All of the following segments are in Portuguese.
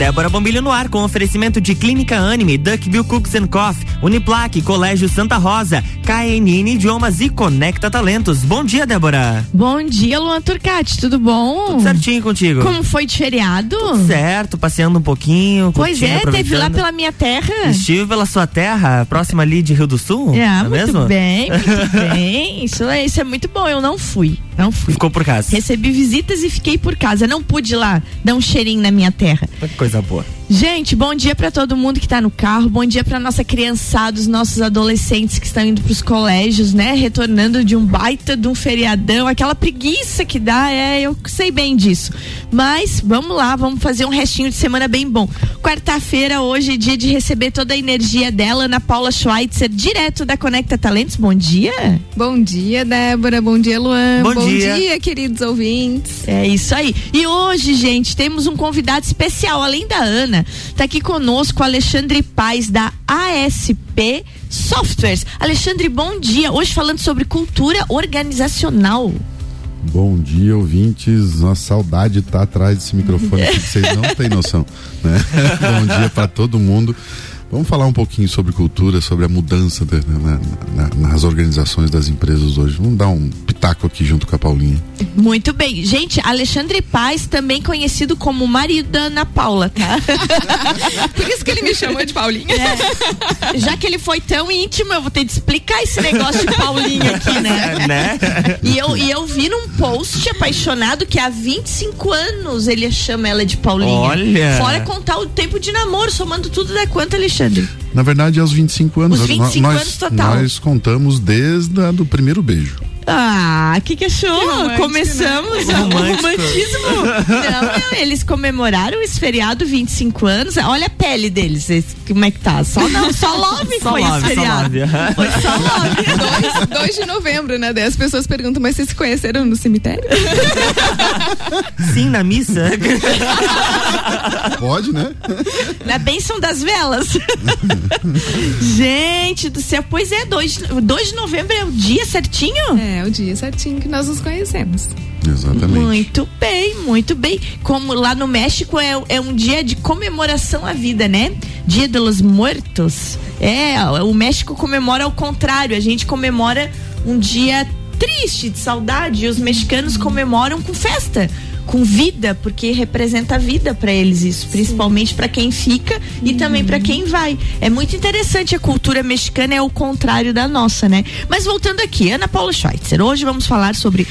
Débora Bombilho no ar com oferecimento de Clínica Anime, Duckbill Cooks and Coffee, Uniplaque, Colégio Santa Rosa, KNN Idiomas e Conecta Talentos. Bom dia, Débora. Bom dia, Luan Turcati, tudo bom? Tudo certinho contigo. Como foi de feriado? Tudo certo, passeando um pouquinho. Pois é, teve lá pela minha terra. Estive pela sua terra, próxima ali de Rio do Sul. É, é muito mesmo? bem, muito bem. Isso, é, isso é muito bom, eu não fui. Não fui. Ficou por casa. Recebi visitas e fiquei por casa. Não pude ir lá dar um cheirinho na minha terra. Coisa boa. Gente, bom dia para todo mundo que tá no carro, bom dia para nossa criançada, os nossos adolescentes que estão indo pros colégios, né? Retornando de um baita de um feriadão, aquela preguiça que dá, é, eu sei bem disso. Mas vamos lá, vamos fazer um restinho de semana bem bom. Quarta-feira, hoje é dia de receber toda a energia dela, Ana Paula Schweitzer, direto da Conecta Talentos. Bom dia. Bom dia, Débora. Bom dia, Luan. Bom, bom dia. dia, queridos ouvintes. É isso aí. E hoje, gente, temos um convidado especial, além da Ana, tá aqui conosco Alexandre Paz da ASP Softwares. Alexandre, bom dia. Hoje falando sobre cultura organizacional. Bom dia, ouvintes. Uma saudade tá atrás desse microfone aqui, vocês não têm noção, né? Bom dia para todo mundo. Vamos falar um pouquinho sobre cultura, sobre a mudança de, na, na, nas organizações das empresas hoje. Vamos dar um pitaco aqui junto com a Paulinha. Muito bem. Gente, Alexandre Paz, também conhecido como marido da Ana Paula, tá? Por isso que ele me chamou de Paulinha. É. Já que ele foi tão íntimo, eu vou ter de explicar esse negócio de Paulinha aqui, né? né? E eu, e eu vi num post apaixonado que há 25 anos ele chama ela de Paulinha. Olha. Fora contar o tempo de namoro, somando tudo da quanto, Alexandre. Na verdade, aos 25 anos. Os 25 nós, anos total. Nós contamos desde o primeiro beijo. Ah, o que, que achou? Que romântico, Começamos né? o Romântico. romantismo. Não, eles comemoraram esse feriado 25 anos. Olha a pele deles, esse- como é que tá? Só não, só love Só foi love, esse só feriado. love, aham. Foi só love. 2 de novembro, né? Daí as pessoas perguntam, mas vocês se conheceram no cemitério? Sim, na missa. Pode, né? Na bênção das velas. Gente do céu, pois é, 2 de novembro é o dia certinho? É, o dia certinho que nós nos conhecemos. Exatamente. Muito bem, muito bem. Como lá no México é, é um dia de comemoração à vida, né? Dia de los Muertos. É, o México comemora ao contrário. A gente comemora um dia triste, de saudade. E os mexicanos comemoram com festa. Com vida, porque representa vida para eles isso, principalmente para quem fica e também para quem vai. É muito interessante a cultura mexicana é o contrário da nossa, né? Mas voltando aqui, Ana Paula Schweitzer, hoje vamos falar sobre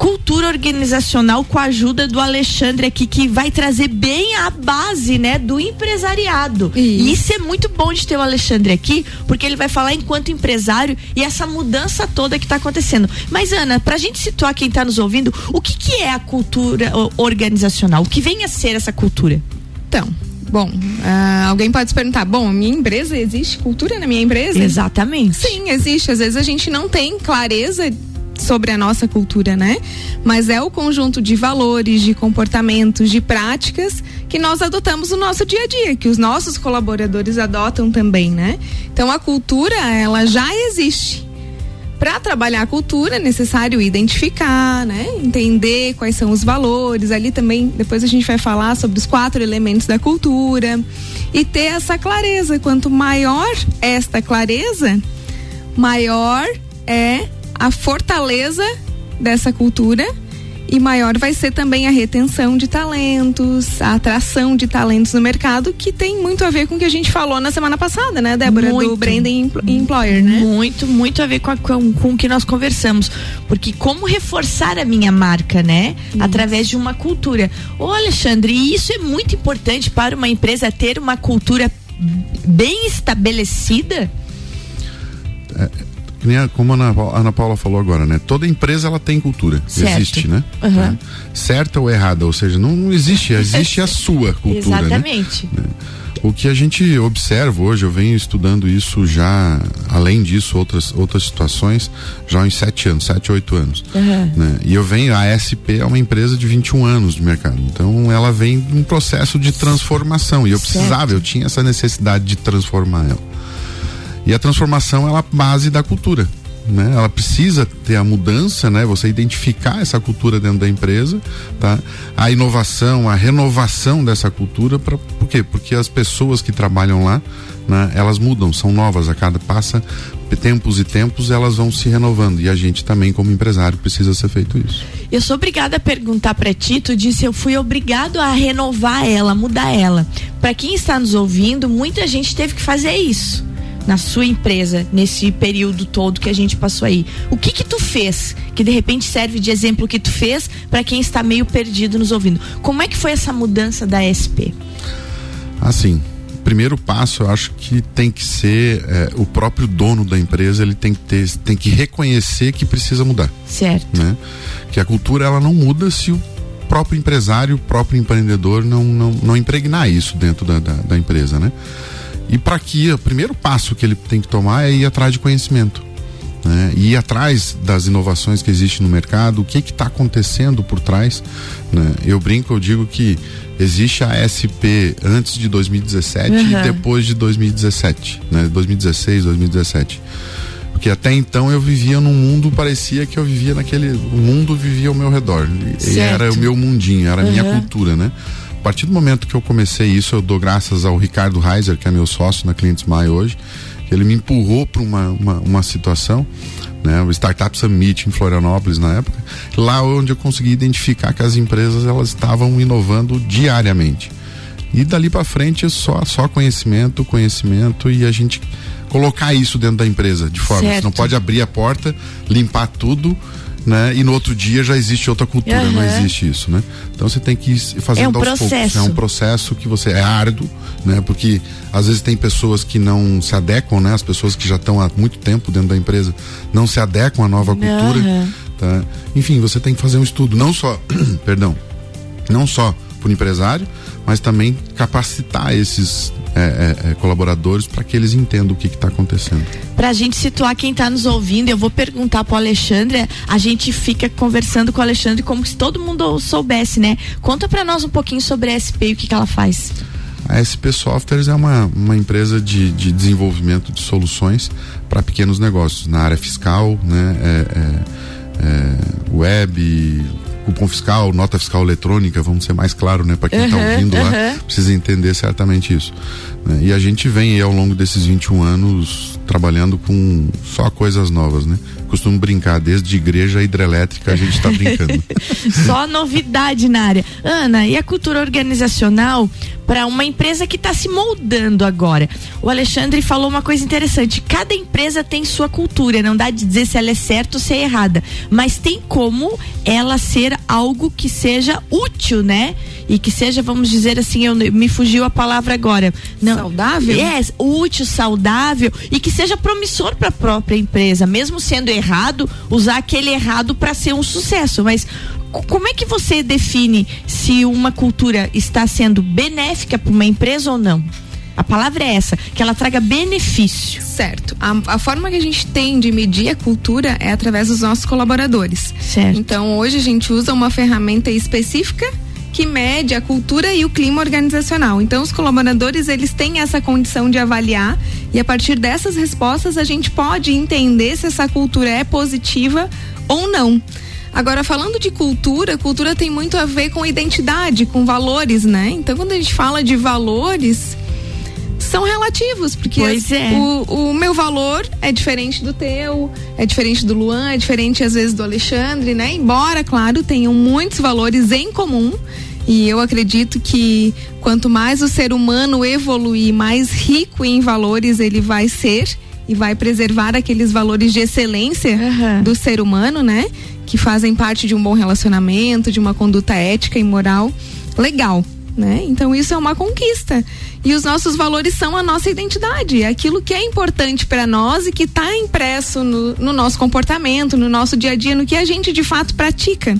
cultura organizacional com a ajuda do Alexandre aqui, que vai trazer bem a base, né, do empresariado. Isso. E isso é muito bom de ter o Alexandre aqui, porque ele vai falar enquanto empresário e essa mudança toda que está acontecendo. Mas, Ana, pra gente situar quem está nos ouvindo, o que, que é a cultura organizacional? O que vem a ser essa cultura? Então, bom, ah, alguém pode se perguntar, bom, a minha empresa, existe cultura na minha empresa? Exatamente. Sim, existe. Às vezes a gente não tem clareza sobre a nossa cultura, né? Mas é o conjunto de valores, de comportamentos, de práticas que nós adotamos no nosso dia a dia, que os nossos colaboradores adotam também, né? Então a cultura, ela já existe. Para trabalhar a cultura é necessário identificar, né? Entender quais são os valores. Ali também, depois a gente vai falar sobre os quatro elementos da cultura e ter essa clareza. Quanto maior esta clareza, maior é a fortaleza dessa cultura e maior vai ser também a retenção de talentos, a atração de talentos no mercado, que tem muito a ver com o que a gente falou na semana passada, né, Débora? Muito. Do branding empl- employer, né? Muito, muito a ver com, a- com, com o que nós conversamos. Porque como reforçar a minha marca, né? Através de uma cultura. Ô, Alexandre, e isso é muito importante para uma empresa ter uma cultura bem estabelecida? Nem a- Como a Ana, Paula- a Ana Paula falou agora, né? Toda empresa ela tem cultura. Certo. Existe, né? Aham. É. Certa ou errada, ou seja, não, não existe, existe a sua cultura, né? Exatamente. O que a gente observa hoje, eu venho estudando isso já, além disso, outras, outras situações, já há uns sete anos, sete, oito anos. Aham. né? E eu venho, a SP é uma empresa de 21 anos de mercado. Então ela vem de um processo de transformação. E eu Certo. precisava, eu tinha essa necessidade de transformar ela. E a transformação ela é a base da cultura. né? Ela precisa ter a mudança, né? Você identificar essa cultura dentro da empresa, tá? A inovação, a renovação dessa cultura, para por quê? Porque as pessoas que trabalham lá, né? Elas mudam, são novas a cada passa tempos e tempos, elas vão se renovando e a gente também como empresário precisa ser feito isso. Eu sou obrigada a perguntar para ti, tu disse eu fui obrigado a renovar ela, mudar ela. Para quem está nos ouvindo, muita gente teve que fazer isso na sua empresa nesse período todo que a gente passou aí. O que que tu fez que de repente serve de exemplo que tu fez para quem está meio perdido nos ouvindo? Como é que foi essa mudança da SP? Assim, primeiro passo eu acho que tem que ser é, o próprio dono da empresa ele tem que ter tem que reconhecer que precisa mudar certo né que a cultura ela não muda se o próprio empresário o próprio empreendedor não não, não impregnar isso dentro da, da, da empresa né e para que o primeiro passo que ele tem que tomar é ir atrás de conhecimento. Né? ir atrás das inovações que existem no mercado, o que está acontecendo por trás. Né? Eu brinco, eu digo que existe a SP antes de 2017 uhum. e depois de 2017, né? 2016, 2017. Porque até então eu vivia num mundo, parecia que eu vivia naquele. O mundo vivia ao meu redor. Certo. E era o meu mundinho, era a uhum. minha cultura, né? A partir do momento que eu comecei isso, eu dou graças ao Ricardo Reiser, que é meu sócio na Clientes Mai hoje, que ele me empurrou para uma, uma, uma, situação, né, o Startup Summit em Florianópolis na época, lá onde eu consegui identificar que as empresas elas estavam inovando diariamente. E dali para frente só só conhecimento, conhecimento e a gente colocar isso dentro da empresa de forma certo. você não pode abrir a porta, limpar tudo né? E no outro dia já existe outra cultura, uhum. não existe isso, né? Então você tem que ir fazendo é um aos processo. poucos. É um processo que você é árduo, né? Porque às vezes tem pessoas que não se adequam, né? As pessoas que já estão há muito tempo dentro da empresa não se adequam à nova cultura, uhum. tá? Enfim, você tem que fazer um estudo, não só, perdão, não só o empresário, mas também capacitar esses é, é, é, colaboradores para que eles entendam o que está acontecendo. Para a gente situar quem está nos ouvindo, eu vou perguntar para o Alexandre. A gente fica conversando com o Alexandre como se todo mundo soubesse, né? Conta para nós um pouquinho sobre a SP e o que, que ela faz. A SP Softwares é uma, uma empresa de, de desenvolvimento de soluções para pequenos negócios na área fiscal, né? É, é, é web, cupom fiscal, nota fiscal eletrônica, vamos ser mais claro, né? Para quem está uhum, ouvindo uhum. lá, precisa entender certamente isso. Né? E a gente vem aí, ao longo desses 21 anos trabalhando com só coisas novas, né? Costumo brincar, desde igreja hidrelétrica a gente está brincando. só novidade na área. Ana, e a cultura organizacional para uma empresa que está se moldando agora? O Alexandre falou uma coisa interessante. Cada empresa tem sua cultura, não dá de dizer se ela é certa ou se é errada, mas tem como ela ser algo que seja útil, né? E que seja, vamos dizer assim, eu, me fugiu a palavra agora. Não, saudável? É, útil, saudável e que seja promissor para a própria empresa, mesmo sendo errado, usar aquele errado para ser um sucesso. Mas como é que você define se uma cultura está sendo benéfica para uma empresa ou não? A palavra é essa, que ela traga benefício. Certo. A, a, forma que a gente tem de medir a cultura é através dos nossos colaboradores. Certo. Então, hoje a gente usa uma ferramenta específica que mede a cultura e o clima organizacional. Então, os colaboradores eles têm essa condição de avaliar e a partir dessas respostas a gente pode entender se essa cultura é positiva ou não. Agora, falando de cultura, cultura tem muito a ver com identidade, com valores, né? Então, quando a gente fala de valores, são relativos, porque as, é. o, o, meu valor é diferente do teu, é diferente do Luan, é diferente às vezes do Alexandre, né? Embora, claro, tenham muitos valores em comum. E eu acredito que quanto mais o ser humano evoluir, mais rico em valores ele vai ser e vai preservar aqueles valores de excelência uhum. do ser humano, né? Que fazem parte de um bom relacionamento, de uma conduta ética e moral legal né? Então isso é uma conquista. E os nossos valores são a nossa identidade, é aquilo que é importante para nós e que está impresso no, no nosso comportamento, no nosso dia a dia, no que a gente de fato pratica.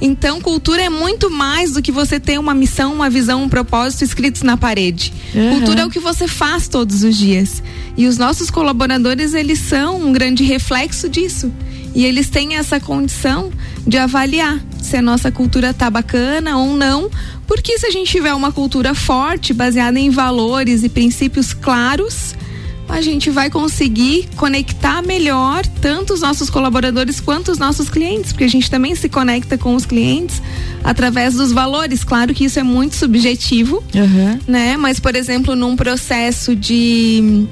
Então, cultura é muito mais do que você ter uma missão, uma visão, um propósito escritos na parede. Uhum. Cultura é o que você faz todos os dias. E os nossos colaboradores, eles são um grande reflexo disso. E eles têm essa condição de avaliar se a nossa cultura tá bacana ou não, porque se a gente tiver uma cultura forte, baseada em valores e princípios claros, a gente vai conseguir conectar melhor tanto os nossos colaboradores quanto os nossos clientes, porque a gente também se conecta com os clientes através dos valores. Claro que isso é muito subjetivo, uhum. né? Mas, por exemplo, num processo de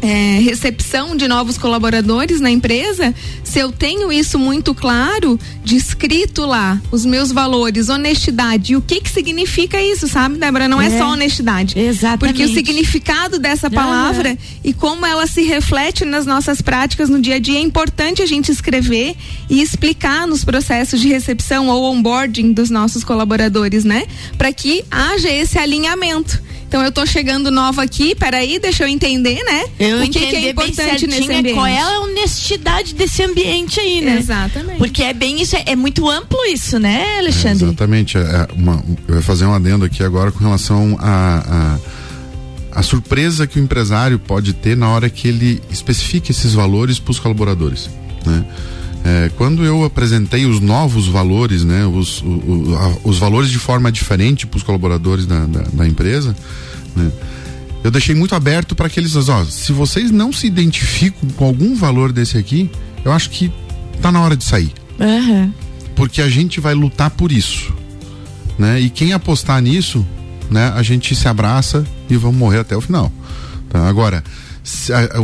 é, recepção de novos colaboradores na empresa, se eu tenho isso muito claro, descrito lá, os meus valores, honestidade, e o que que significa isso, sabe, Débora? Não é, é só honestidade. Exatamente. Porque o significado dessa palavra e como ela se reflete nas nossas práticas no dia a dia é importante a gente escrever e explicar nos processos de recepção ou onboarding dos nossos colaboradores, né? Para que haja esse alinhamento. Então eu tô chegando nova aqui, peraí, deixa eu entender, né? Eu o que, que é importante nesse ambiente. Qual é a honestidade desse ambiente aí, né? Exatamente. Porque é bem isso, é, é muito amplo isso, né, Alexandre? É, exatamente. É uma, eu vou fazer um adendo aqui agora com relação a, a, a surpresa que o empresário pode ter na hora que ele especifica esses valores para os colaboradores, né? É, quando eu apresentei os novos valores, né, os, o, o, a, os valores de forma diferente para os colaboradores da, da, da empresa, né, eu deixei muito aberto para que eles, ó, se vocês não se identificam com algum valor desse aqui, eu acho que tá na hora de sair. Uhum. Porque a gente vai lutar por isso, né? E quem apostar nisso, né, a gente se abraça e vamos morrer até o final. Tá? Agora,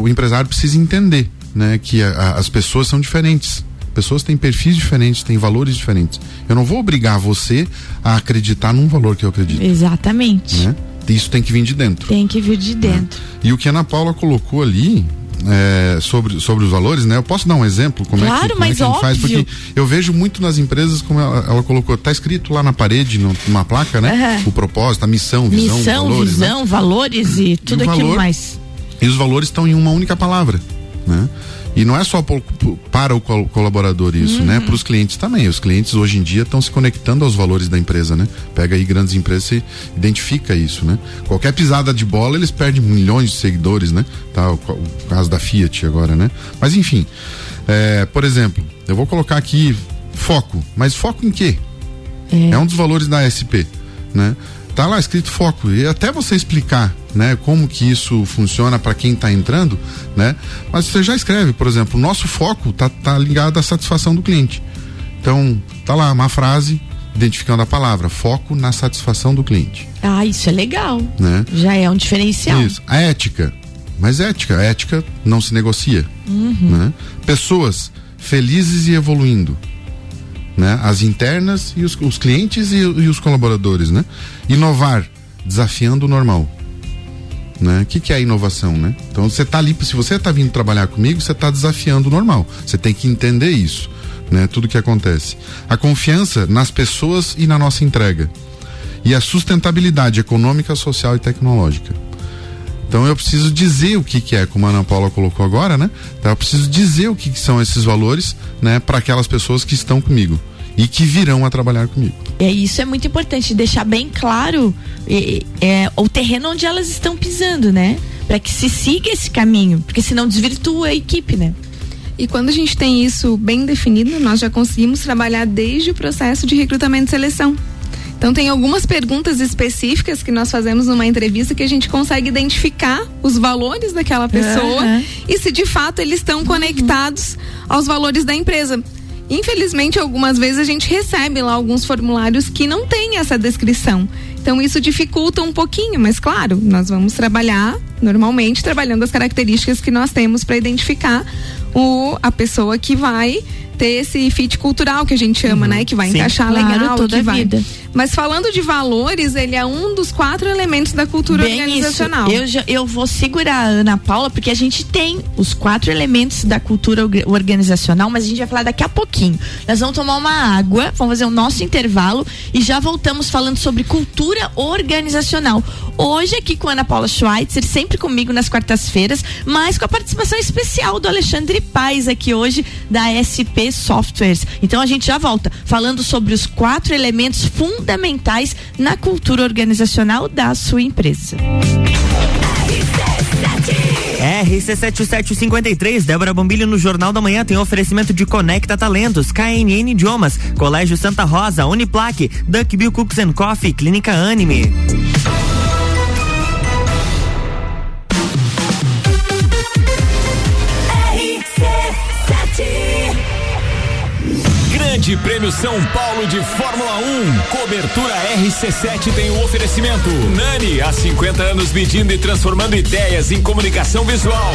o empresário precisa entender né, que a, a, as pessoas são diferentes. Pessoas têm perfis diferentes, têm valores diferentes. Eu não vou obrigar você a acreditar num valor que eu acredito. Exatamente. Né? Isso tem que vir de dentro. Tem que vir de dentro. Né? E o que a Ana Paula colocou ali, é, sobre, sobre os valores, né? Eu posso dar um exemplo como claro, é que, como mas é que a gente faz? Porque eu vejo muito nas empresas, como ela, ela colocou, tá escrito lá na parede, numa placa, né? Uhum. O propósito, a missão, visão, missão, valores. Visão, né? valores e tudo e aquilo valor, mais. E os valores estão em uma única palavra, né? E não é só para o colaborador isso, né? uhum. né? Para os clientes também. Os clientes hoje em dia estão se conectando aos valores da empresa, né? Pega aí grandes empresas e identifica isso, né? Qualquer pisada de bola eles perdem milhões de seguidores, né? Tá, o, o caso da Fiat agora, né? Mas enfim, é, por exemplo, eu vou colocar aqui foco, mas foco em quê? É, é um dos valores da SP, né? Tá lá escrito foco e até você explicar, né, como que isso funciona para quem está entrando, né? Mas você já escreve, por exemplo, o nosso foco tá, tá ligado à satisfação do cliente. Então, tá lá uma frase identificando a palavra, foco na satisfação do cliente. Ah, isso é legal. Né? Já é um diferencial. Isso. A ética. Mas ética, a ética não se negocia. Uhum. Né? Pessoas felizes e evoluindo né? As internas e os, os clientes e, e, os colaboradores, né? Inovar, desafiando o normal. Né? O que, que é inovação, né? Então você está ali, se você está vindo trabalhar comigo, você está desafiando o normal. Você tem que entender isso, né? Tudo que acontece. A confiança nas pessoas e na nossa entrega. E a sustentabilidade econômica, social e tecnológica. Então eu preciso dizer o que, que é, como a Ana Paula colocou agora, né? Então eu preciso dizer o que, que são esses valores, né, para aquelas pessoas que estão comigo e que virão a trabalhar comigo. É isso é muito importante deixar bem claro é, é, o terreno onde elas estão pisando, né? Para que se siga esse caminho, porque senão desvirtua a equipe, né? E quando a gente tem isso bem definido, nós já conseguimos trabalhar desde o processo de recrutamento e seleção. Então tem algumas perguntas específicas que nós fazemos numa entrevista que a gente consegue identificar os valores daquela pessoa uhum. e se de fato eles estão conectados aos valores da empresa. Infelizmente, algumas vezes a gente recebe lá alguns formulários que não tem essa descrição. Então isso dificulta um pouquinho, mas claro, nós vamos trabalhar normalmente trabalhando as características que nós temos para identificar o, a pessoa que vai ter esse fit cultural que a gente chama, uhum. né? Que vai Sim, encaixar claro, legal, toda que vai. Vida. Mas falando de valores, ele é um dos quatro elementos da cultura Bem organizacional. Eu, já, eu vou segurar a Ana Paula, porque a gente tem os quatro elementos da cultura organizacional, mas a gente vai falar daqui a pouquinho. Nós vamos tomar uma água, vamos fazer o nosso intervalo e já voltamos falando sobre cultura organizacional. Hoje aqui com a Ana Paula Schweitzer, sempre comigo nas quartas-feiras, mas com a participação especial do Alexandre Paz aqui hoje da SP Softwares. Então a gente já volta falando sobre os quatro elementos fundamentais na cultura organizacional da sua empresa. RC7753, Débora Bombilho no Jornal da Manhã tem oferecimento de Conecta Talentos, KNN Idiomas, Colégio Santa Rosa, Uniplaque, Duckbill Cooks and Coffee, Clínica Anime. São Paulo de Fórmula 1. Cobertura RC7 tem o um oferecimento. Nani, há 50 anos medindo e transformando ideias em comunicação visual.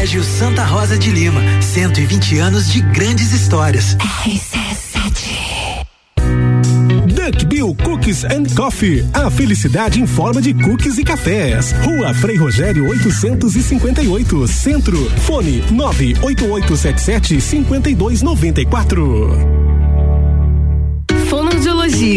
Colégio Santa Rosa de Lima, 120 anos de grandes histórias. Duck Bill Cookies and Coffee. A felicidade em forma de cookies e cafés. Rua Frei Rogério 858, Centro. Fone 98877 5294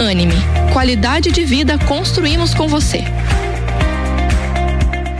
Anime. Qualidade de vida construímos com você.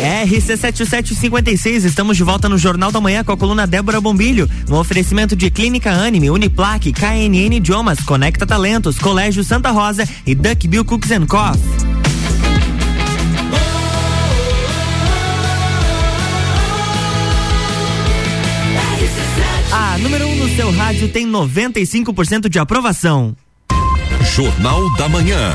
RC7756, estamos de volta no Jornal da Manhã com a coluna Débora Bombilho, no oferecimento de Clínica Anime, Uniplaque, KNN Idiomas, Conecta Talentos, Colégio Santa Rosa e Duck Bill Cooks and Coffee. A número 1 um no seu rádio tem 95% de aprovação. Jornal da Manhã.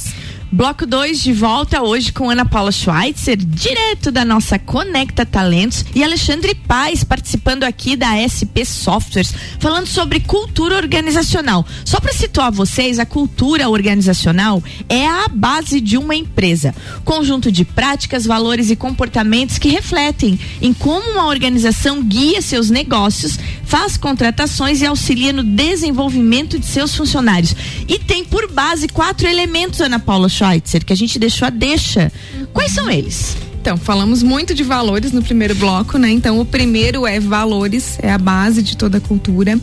Bloco 2 de volta hoje com Ana Paula Schweitzer, direto da nossa Conecta Talentos, e Alexandre Paz participando aqui da SP Softwares, falando sobre cultura organizacional. Só para situar vocês, a cultura organizacional é a base de uma empresa, conjunto de práticas, valores e comportamentos que refletem em como uma organização guia seus negócios, faz contratações e auxilia no desenvolvimento de seus funcionários. E tem por base quatro elementos, Ana Paula Schweitzer Schweitzer, que a gente deixou a deixa. Quais são eles? Então, falamos muito de valores no primeiro bloco, né? Então, o primeiro é valores, é a base de toda a cultura.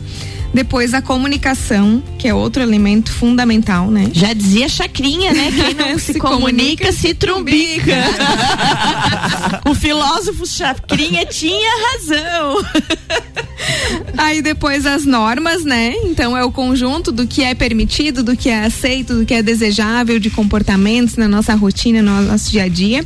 Depois a comunicação, que é outro elemento fundamental, né? Já dizia Chacrinha, né? Quem não se, se comunica, comunica, se trumbica. o filósofo Chacrinha tinha razão. Aí depois as normas, né? Então é o conjunto do que é permitido, do que é aceito, do que é desejável de comportamentos na nossa rotina, no nosso dia a dia.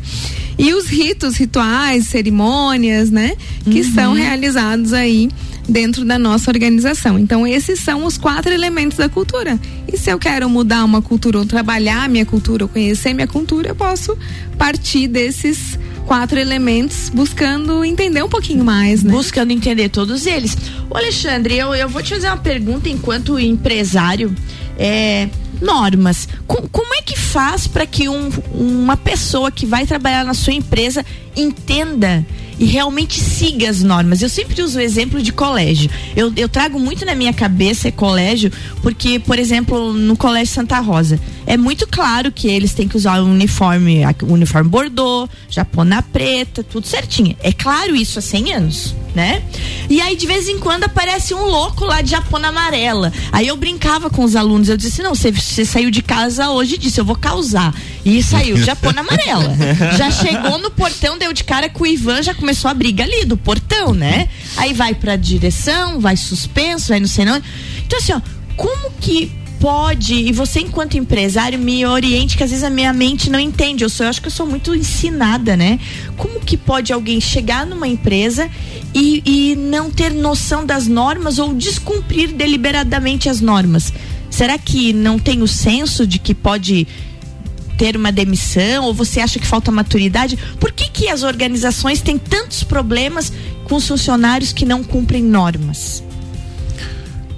E os ritos, rituais, cerimônias, né? Que uhum. são realizados aí dentro da nossa organização. Então, esses são os quatro elementos da cultura. E se eu quero mudar uma cultura, ou trabalhar minha cultura, ou conhecer minha cultura, eu posso partir desses quatro elementos buscando entender um pouquinho mais, né? Buscando entender todos eles. Ô Alexandre, eu, eu vou te fazer uma pergunta enquanto empresário. É, normas. Com, como é que faz para que um, uma pessoa que vai trabalhar na sua empresa entenda e realmente siga as normas. Eu sempre uso o exemplo de colégio. Eu, eu trago muito na minha cabeça colégio, porque, por exemplo, no Colégio Santa Rosa, é muito claro que eles têm que usar o uniforme, o uniforme bordô, japona preta, tudo certinho. É claro isso há 100 anos, né? E aí, de vez em quando, aparece um louco lá de japona amarela. Aí eu brincava com os alunos, eu disse, não, você, você saiu de casa hoje e disse, eu vou causar. E saiu de japona amarela. Já chegou no portão, deu de cara com o Ivan, já começou a briga ali do portão, né? Aí vai pra direção, vai suspenso, vai não sei não. Então assim, ó, como que pode, e você enquanto empresário me oriente, que às vezes a minha mente não entende, eu sou, eu acho que eu sou muito ensinada, né? Como que pode alguém chegar numa empresa e, e não ter noção das normas ou descumprir deliberadamente as normas? Será que não tem o senso de que pode ter uma demissão ou você acha que falta maturidade? Por que, que as organizações têm tantos problemas com os funcionários que não cumprem normas?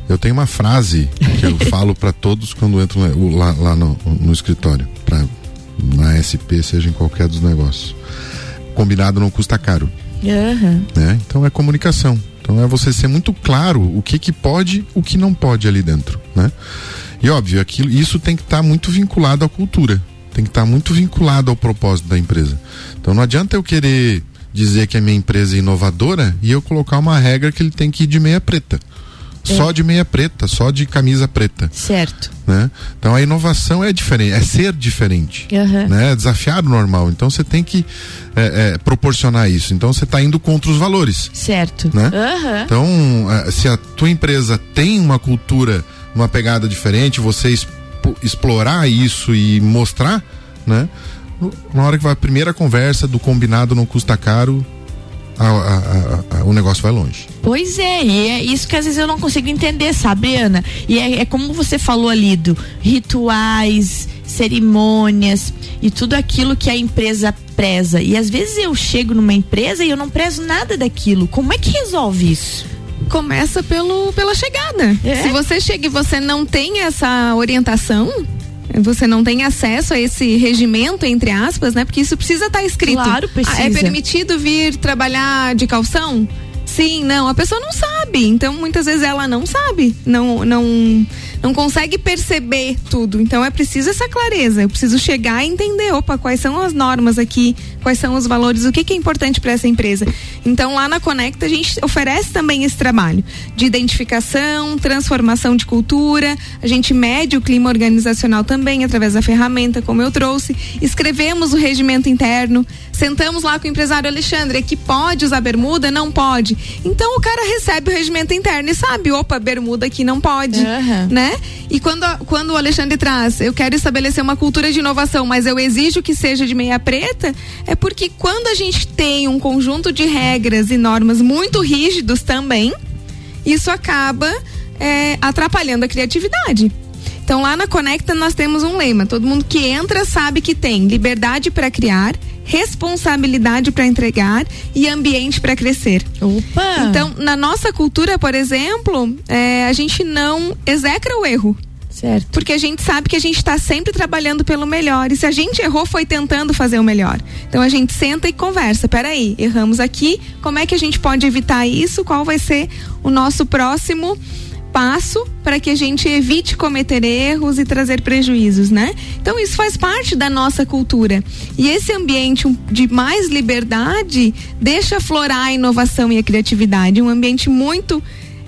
Eu tenho uma frase que eu falo para todos quando entro lá, lá no, no, escritório, pra, na SP, seja em qualquer dos negócios. Combinado não custa caro. Uhum. Né? Então é comunicação. Então é você ser muito claro o que que pode, o que não pode ali dentro, né? E óbvio, aquilo, isso tem que estar tá muito vinculado à cultura tem que estar muito vinculado ao propósito da empresa. Então não adianta eu querer dizer que a minha empresa é inovadora e eu colocar uma regra que ele tem que ir de meia preta. Só de meia preta, só de camisa preta. Certo. Né? Então a inovação é diferente, é ser diferente. Uhum. Né? É desafiar o normal. Então você tem que é, é, proporcionar isso. Então você está indo contra os valores. Certo. Né? Uhum. Então, é, se a tua empresa tem uma cultura, uma pegada diferente, vocês explorar isso e mostrar, né? Na hora que vai a primeira conversa do combinado não custa caro, a, a, a, o negócio vai longe. Pois é, e é isso que às vezes eu não consigo entender, sabe, Ana? E é, é como você falou ali do rituais, cerimônias e tudo aquilo que a empresa preza. E às vezes eu chego numa empresa e eu não prezo nada daquilo. Como é que resolve isso? começa pelo, pela chegada. É? Se você chega e você não tem essa orientação, você não tem acesso a esse regimento, entre aspas, né? Porque isso precisa estar tá escrito. Claro, precisa. Ah, é permitido vir trabalhar de calção? Sim, não. A pessoa não sabe. Então, muitas vezes ela não sabe. Não, não não consegue perceber tudo. Então é preciso essa clareza. Eu preciso chegar e entender, opa, quais são as normas aqui, quais são os valores, o que, que é importante para essa empresa. Então lá na Conecta a gente oferece também esse trabalho de identificação, transformação de cultura. A gente mede o clima organizacional também através da ferramenta, como eu trouxe. Escrevemos o regimento interno, sentamos lá com o empresário Alexandre, que pode usar bermuda, não pode. Então o cara recebe o regimento interno e sabe, opa, bermuda aqui não pode, uhum. né? E quando, quando o Alexandre traz, eu quero estabelecer uma cultura de inovação, mas eu exijo que seja de meia preta, é porque quando a gente tem um conjunto de regras e normas muito rígidos também, isso acaba é, atrapalhando a criatividade. Então lá na Conecta nós temos um lema: todo mundo que entra sabe que tem liberdade para criar, responsabilidade para entregar e ambiente para crescer. Opa! Então, na nossa cultura, por exemplo, é, a gente não execra o erro. Certo. Porque a gente sabe que a gente está sempre trabalhando pelo melhor. E se a gente errou, foi tentando fazer o melhor. Então a gente senta e conversa. Peraí, erramos aqui. Como é que a gente pode evitar isso? Qual vai ser o nosso próximo passo para que a gente evite cometer erros e trazer prejuízos, né? Então isso faz parte da nossa cultura. E esse ambiente de mais liberdade deixa florar a inovação e a criatividade, um ambiente muito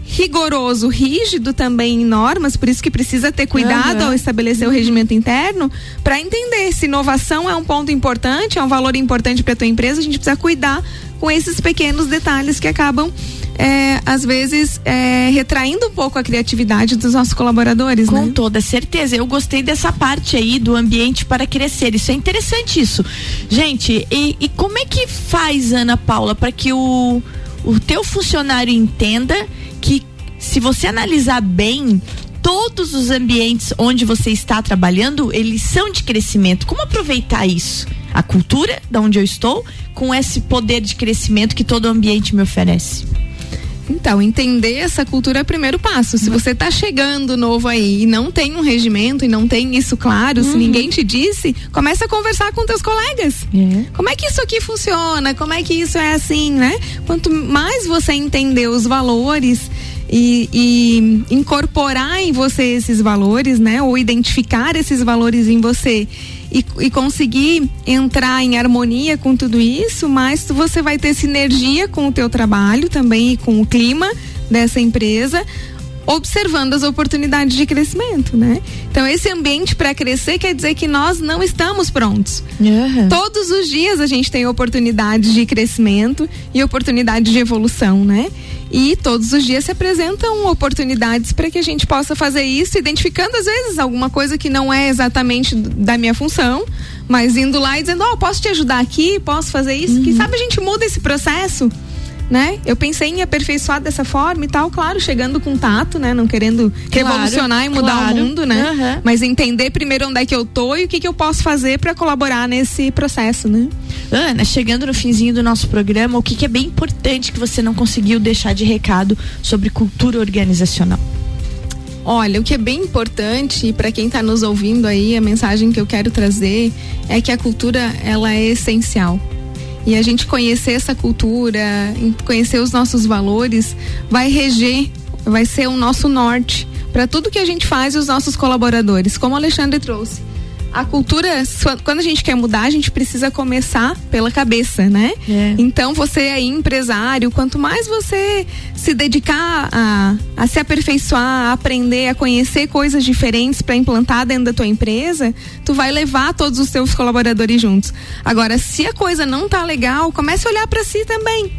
rigoroso, rígido também em normas, por isso que precisa ter cuidado uhum. ao estabelecer o regimento interno para entender se inovação é um ponto importante, é um valor importante para a tua empresa, a gente precisa cuidar com esses pequenos detalhes que acabam é, às vezes, é, retraindo um pouco a criatividade dos nossos colaboradores, Com né? toda certeza. Eu gostei dessa parte aí do ambiente para crescer. Isso é interessante isso. Gente, e, e como é que faz, Ana Paula, para que o, o teu funcionário entenda que se você analisar bem, todos os ambientes onde você está trabalhando, eles são de crescimento. Como aproveitar isso? a cultura da onde eu estou com esse poder de crescimento que todo ambiente me oferece. Então, entender essa cultura é o primeiro passo. Se você está chegando novo aí e não tem um regimento e não tem isso claro, uhum. se ninguém te disse, começa a conversar com teus colegas. É. Como é que isso aqui funciona? Como é que isso é assim, né? Quanto mais você entender os valores e, e, incorporar em você esses valores, né? Ou identificar esses valores em você e, e, conseguir entrar em harmonia com tudo isso, mais você vai ter sinergia com o teu trabalho também e com o clima dessa empresa, observando as oportunidades de crescimento, né? Então esse ambiente para crescer quer dizer que nós não estamos prontos. Uhum. Todos os dias a gente tem oportunidades de crescimento e oportunidade de evolução, né? E todos os dias se apresentam oportunidades para que a gente possa fazer isso, identificando às vezes alguma coisa que não é exatamente da minha função, mas indo lá e dizendo: Ó, oh, posso te ajudar aqui, posso fazer isso. Uhum. Quem sabe a gente muda esse processo né? Eu pensei em aperfeiçoar dessa forma e tal, claro, chegando com tato, né? Não querendo claro, revolucionar e mudar claro. o mundo, né? Uhum. Mas entender primeiro onde é que eu tô e o que, que eu posso fazer para colaborar nesse processo, né? Ana, chegando no finzinho do nosso programa, o que, que é bem importante que você não conseguiu deixar de recado sobre cultura organizacional? Olha, o que é bem importante para quem está nos ouvindo aí, a mensagem que eu quero trazer é que a cultura ela é essencial e a gente conhecer essa cultura, conhecer os nossos valores, vai reger, vai ser o nosso norte para tudo que a gente faz e os nossos colaboradores, como o Alexandre trouxe a cultura, quando a gente quer mudar, a gente precisa começar pela cabeça, né? É. Então, você aí, empresário, quanto mais você se dedicar a, a se aperfeiçoar, a aprender, a conhecer coisas diferentes para implantar dentro da tua empresa, tu vai levar todos os teus colaboradores juntos. Agora, se a coisa não tá legal, comece a olhar para si também.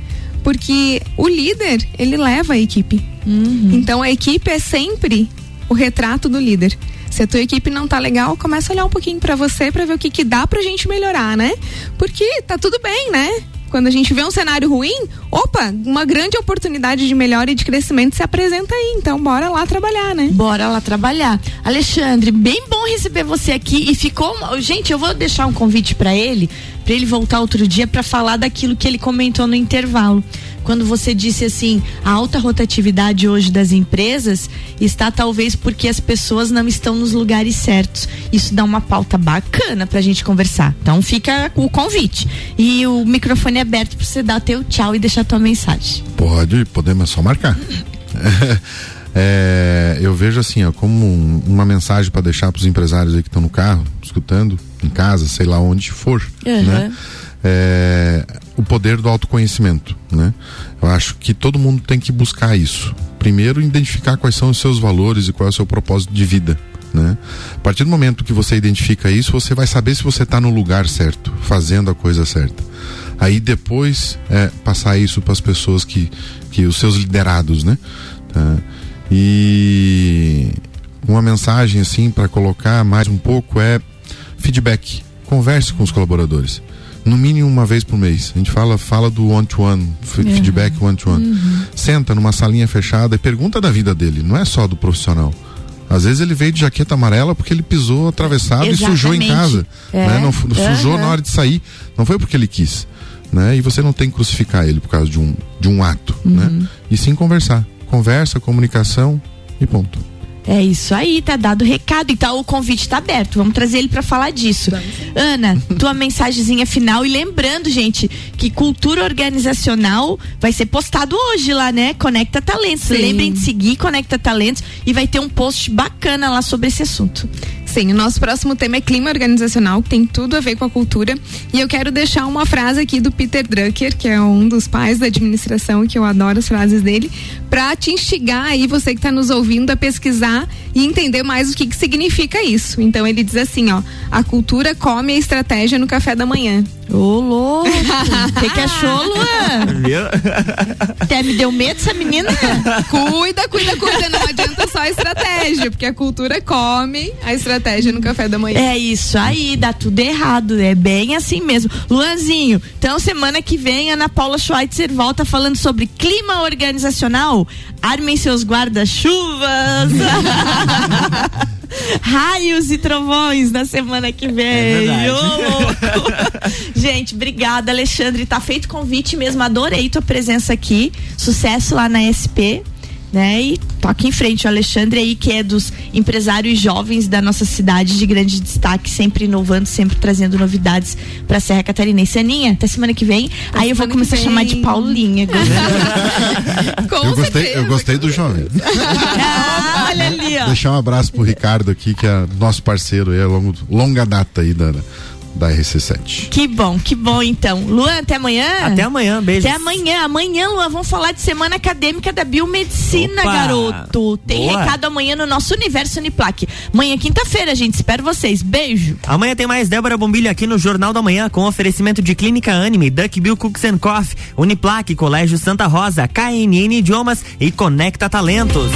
Porque o líder, ele leva a equipe. Uhum. Então, a equipe é sempre o retrato do líder. Se a tua equipe não tá legal, começa a olhar um pouquinho para você para ver o que que dá pra gente melhorar, né? Porque tá tudo bem, né? Quando a gente vê um cenário ruim, opa, uma grande oportunidade de melhora e de crescimento se apresenta aí. Então, bora lá trabalhar, né? Bora lá trabalhar. Alexandre, bem bom receber você aqui e ficou, gente, eu vou deixar um convite para ele, para ele voltar outro dia para falar daquilo que ele comentou no intervalo quando você disse assim, a alta rotatividade hoje das empresas está talvez porque as pessoas não estão nos lugares certos. Isso dá uma pauta bacana pra gente conversar. Então fica o convite. E o microfone é aberto para você dar teu tchau e deixar tua mensagem. Pode, podemos só marcar. É, eu vejo assim, ó, como um, uma mensagem para deixar para os empresários aí que estão no carro, escutando, em casa, sei lá onde for, uhum. né? é, o poder do autoconhecimento, né? Eu acho que todo mundo tem que buscar isso. Primeiro, identificar quais são os seus valores e qual é o seu propósito de vida, né? A partir do momento que você identifica isso, você vai saber se você está no lugar certo, fazendo a coisa certa. Aí depois é, passar isso para as pessoas que, que os seus liderados, né? Tá? E uma mensagem assim para colocar mais um pouco é feedback. Converse com os colaboradores no mínimo uma vez por mês. A gente fala, fala do one-to-one, -one, feedback one-to-one. -one. Uhum. Senta numa salinha fechada e pergunta da vida dele, não é só do profissional. Às vezes ele veio de jaqueta amarela porque ele pisou atravessado Exatamente. e sujou em casa. É. Né? Não, sujou uhum. na hora de sair. Não foi porque ele quis. Né? E você não tem que crucificar ele por causa de um, de um ato. Né? Uhum. Né? E sim conversar. Conversa, comunicação e ponto. É isso aí, tá dado o recado. Então o convite está aberto. Vamos trazer ele para falar disso. Ana, tua mensagenzinha final e lembrando, gente, que cultura organizacional vai ser postado hoje lá, né? Conecta Talentos. Sim. Lembrem de seguir Conecta Talentos e vai ter um post bacana lá sobre esse assunto. Sim, o nosso próximo tema é clima organizacional, que tem tudo a ver com a cultura. E eu quero deixar uma frase aqui do Peter Drucker, que é um dos pais da administração, que eu adoro as frases dele, para te instigar aí, você que está nos ouvindo, a pesquisar e entender mais o que, que significa isso. Então ele diz assim, ó, a cultura come a estratégia no café da manhã. Ô, louco! O que, que achou, Luan? Até me deu medo essa menina. cuida, cuida, cuida. Não adianta só a estratégia, porque a cultura come a estratégia no café da manhã. É isso aí, dá tudo errado. É bem assim mesmo. Luanzinho, então semana que vem, Ana Paula Schweitzer volta falando sobre clima organizacional. Armem seus guarda-chuvas. Raios e trovões na semana que vem. É Gente, obrigada, Alexandre. Tá feito convite mesmo. Adorei tua presença aqui. Sucesso lá na SP né? E toque em frente o Alexandre aí, que é dos empresários jovens da nossa cidade de grande destaque, sempre inovando, sempre trazendo novidades pra Serra Catarinense. Aninha, até semana que vem. Até aí eu vou começar a chamar de Paulinha. eu, gostei, eu gostei do jovem. ah, olha ali, ó. Deixar um abraço pro Ricardo aqui, que é nosso parceiro aí, é longo, longa data aí da, da RC7. Que bom, que bom então. Luan, até amanhã? Até amanhã, beijo. Até amanhã. Amanhã, Luan, vamos falar de semana acadêmica da biomedicina, Opa, garoto. Tem boa. recado amanhã no nosso Universo Uniplaque. Amanhã, quinta-feira, gente. Espero vocês. Beijo. Amanhã tem mais Débora Bombilho aqui no Jornal da Manhã com oferecimento de Clínica Anime, Duck Bill Cooks and Coffee, Uniplaque, Colégio Santa Rosa, KNN Idiomas e Conecta Talentos.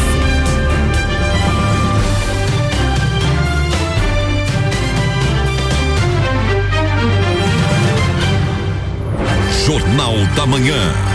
Jornal da Manhã.